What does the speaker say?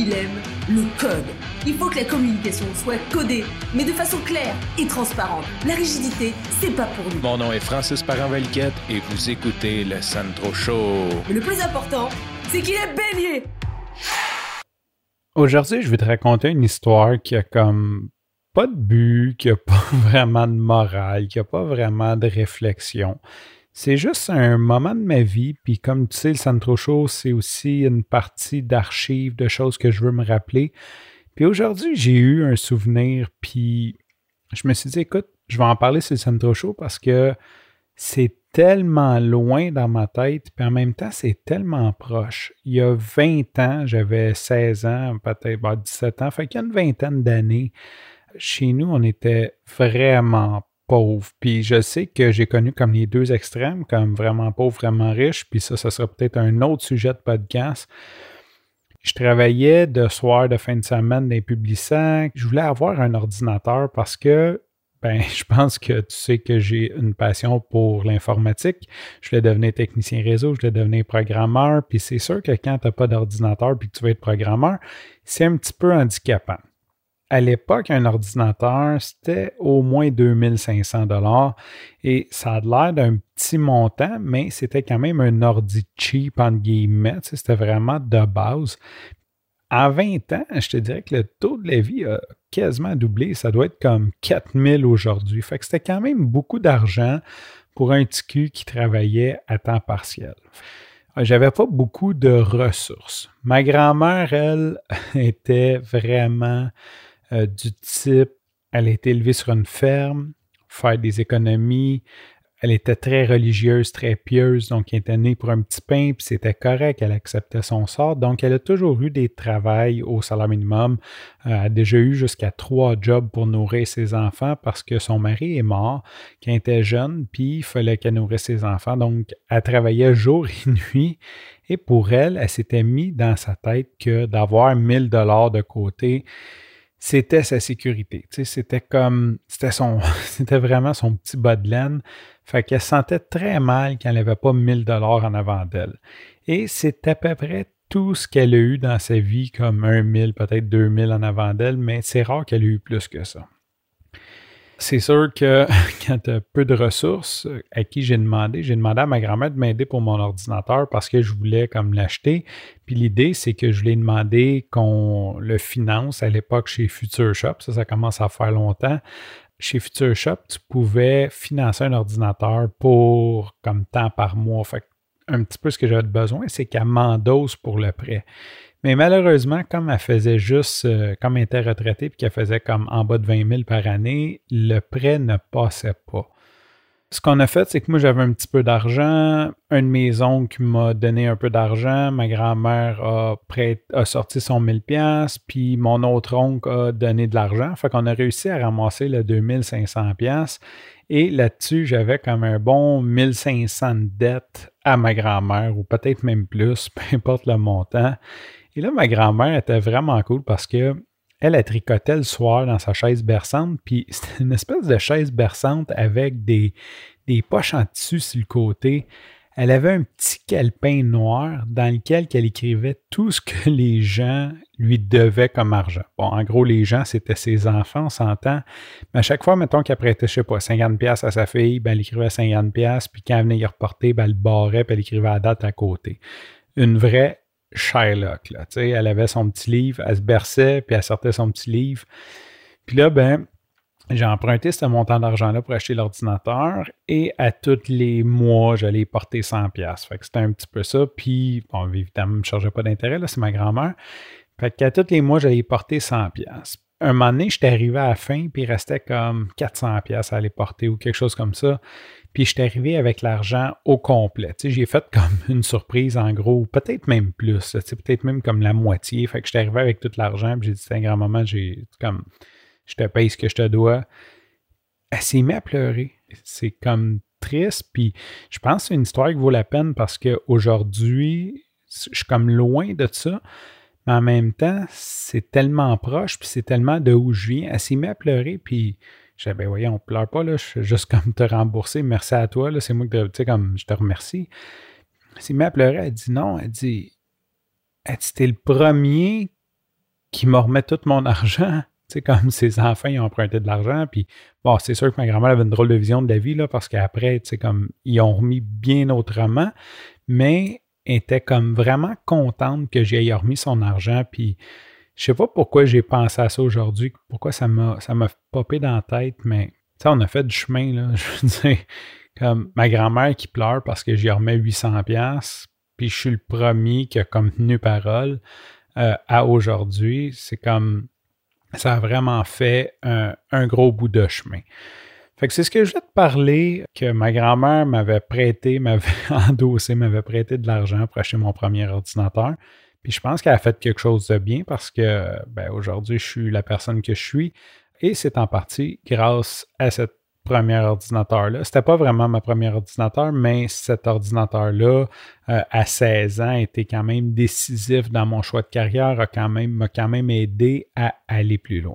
il aime le code. Il faut que la communication soit codée, mais de façon claire et transparente. La rigidité, c'est pas pour nous. Mon nom est Francis parent et vous écoutez le Sandro Show. Mais le plus important, c'est qu'il est bélier. Aujourd'hui, je vais te raconter une histoire qui a comme pas de but, qui a pas vraiment de morale, qui a pas vraiment de réflexion. C'est juste un moment de ma vie, puis comme tu sais, le Centro Show, c'est aussi une partie d'archives, de choses que je veux me rappeler. Puis aujourd'hui, j'ai eu un souvenir, puis je me suis dit, écoute, je vais en parler sur le Centro Show parce que c'est tellement loin dans ma tête, puis en même temps, c'est tellement proche. Il y a 20 ans, j'avais 16 ans, peut-être 17 ans, fait qu'il y a une vingtaine d'années, chez nous, on était vraiment pauvre. Puis je sais que j'ai connu comme les deux extrêmes, comme vraiment pauvre, vraiment riche. Puis ça, ça sera peut-être un autre sujet de podcast. Je travaillais de soir, de fin de semaine les publicants. Je voulais avoir un ordinateur parce que, ben, je pense que tu sais que j'ai une passion pour l'informatique. Je voulais devenir technicien réseau, je voulais devenir programmeur. Puis c'est sûr que quand tu n'as pas d'ordinateur puis que tu veux être programmeur, c'est un petit peu handicapant à l'époque, un ordinateur, c'était au moins 2500 dollars et ça a l'air d'un petit montant, mais c'était quand même un ordi cheap, entre guillemets. C'était vraiment de base. En 20 ans, je te dirais que le taux de la vie a quasiment doublé. Ça doit être comme 4000 aujourd'hui. Fait que c'était quand même beaucoup d'argent pour un TQ qui travaillait à temps partiel. J'avais pas beaucoup de ressources. Ma grand-mère, elle, était vraiment euh, du type, elle a été élevée sur une ferme, faire des économies. Elle était très religieuse, très pieuse, donc elle était née pour un petit pain, puis c'était correct, elle acceptait son sort. Donc, elle a toujours eu des travails au salaire minimum. Euh, elle a déjà eu jusqu'à trois jobs pour nourrir ses enfants parce que son mari est mort quand elle était jeune, puis il fallait qu'elle nourrisse ses enfants. Donc, elle travaillait jour et nuit. Et pour elle, elle s'était mis dans sa tête que d'avoir 1000 dollars de côté, c'était sa sécurité. C'était comme, c'était vraiment son petit bas de laine. Fait qu'elle sentait très mal qu'elle n'avait pas 1000 dollars en avant d'elle. Et c'est à peu près tout ce qu'elle a eu dans sa vie, comme 1000, peut-être 2000 en avant d'elle, mais c'est rare qu'elle ait eu plus que ça c'est sûr que quand tu as peu de ressources, à qui j'ai demandé, j'ai demandé à ma grand-mère de m'aider pour mon ordinateur parce que je voulais comme l'acheter. Puis l'idée, c'est que je lui ai demandé qu'on le finance à l'époque chez Future Shop. Ça, ça commence à faire longtemps. Chez Future Shop, tu pouvais financer un ordinateur pour comme temps par mois. Fait un petit peu ce que j'avais besoin, c'est qu'elle m'endosse pour le prêt. Mais malheureusement, comme elle faisait juste, euh, comme elle était retraitée puis qu'elle faisait comme en bas de 20 000 par année, le prêt ne passait pas. Ce qu'on a fait, c'est que moi, j'avais un petit peu d'argent. Une maison qui m'a donné un peu d'argent. Ma grand-mère a, a sorti son 1000 pièces puis mon autre oncle a donné de l'argent. Fait qu'on a réussi à ramasser le 2500 pièces Et là-dessus, j'avais comme un bon 1500 de dette à ma grand-mère, ou peut-être même plus, peu importe le montant. Et là, ma grand-mère était vraiment cool parce que elle, tricotait le soir dans sa chaise berçante, puis c'était une espèce de chaise berçante avec des, poches en tissu sur le côté. Elle avait un petit calepin noir dans lequel elle écrivait tout ce que les gens lui devaient comme argent. Bon, en gros, les gens, c'était ses enfants, on s'entend. Mais à chaque fois, mettons qu'elle prêtait, je sais pas, 50$ à sa fille, ben, elle écrivait 50$, puis quand elle venait y reporter, ben, elle le barrait, elle écrivait la date à côté. Une vraie Shylock. Là, elle avait son petit livre, elle se berçait, puis elle sortait son petit livre. Puis là, ben, j'ai emprunté ce montant d'argent-là pour acheter l'ordinateur et à tous les mois, j'allais porter 100$. Fait que c'était un petit peu ça. Puis, bon, évidemment, je ne chargeais pas d'intérêt, là, c'est ma grand-mère. Fait qu'à tous les mois, j'allais porter 100$. Un moment donné, j'étais arrivé à la fin, puis il restait comme 400$ à aller porter ou quelque chose comme ça. Puis je suis arrivé avec l'argent au complet. Tu sais, j'ai fait comme une surprise en gros, peut-être même plus, peut-être même comme la moitié. Fait que je suis arrivé avec tout l'argent, puis j'ai dit, un grand moment, j'ai comme, je te paye ce que je te dois. Elle s'est mise à pleurer. C'est comme triste, puis je pense que c'est une histoire qui vaut la peine parce qu'aujourd'hui, je suis comme loin de ça, mais en même temps, c'est tellement proche, puis c'est tellement de où je viens. Elle s'est mise à pleurer, puis je disais, ben voyons, on pleure pas, là, je suis juste comme te rembourser, merci à toi, là, c'est moi qui tu sais, comme je te remercie. Elle s'est mise à pleurer, elle dit non, elle dit, elle dit, t'es le premier qui me remet tout mon argent. Tu sais, comme ses enfants, ils ont emprunté de l'argent. Puis, bon, c'est sûr que ma grand-mère avait une drôle de vision de la vie, là, parce qu'après, tu sais, comme, ils ont remis bien autrement. Mais était comme vraiment contente que j'aie remis son argent. Puis, je sais pas pourquoi j'ai pensé à ça aujourd'hui, pourquoi ça m'a, ça popé dans la tête, mais, tu on a fait du chemin, là. Je veux dire, comme ma grand-mère qui pleure parce que j'y remets 800$, puis je suis le premier qui a comme tenu parole euh, à aujourd'hui. C'est comme ça a vraiment fait un, gros bout de chemin. Fait que c'est ce que je voulais te parler, que ma grand-mère m'avait prêté, m'avait endossé, m'avait prêté de l'argent pour acheter mon premier ordinateur. Puis je pense qu'elle a fait quelque chose de bien parce que ben, aujourd'hui, je suis la personne que je suis. Et c'est en partie grâce à cette premier ordinateur-là. C'était pas vraiment ma première ordinateur, mais cet ordinateur-là, euh, à 16 ans, était quand même décisif dans mon choix de carrière, a quand m'a quand même aidé à aller plus loin.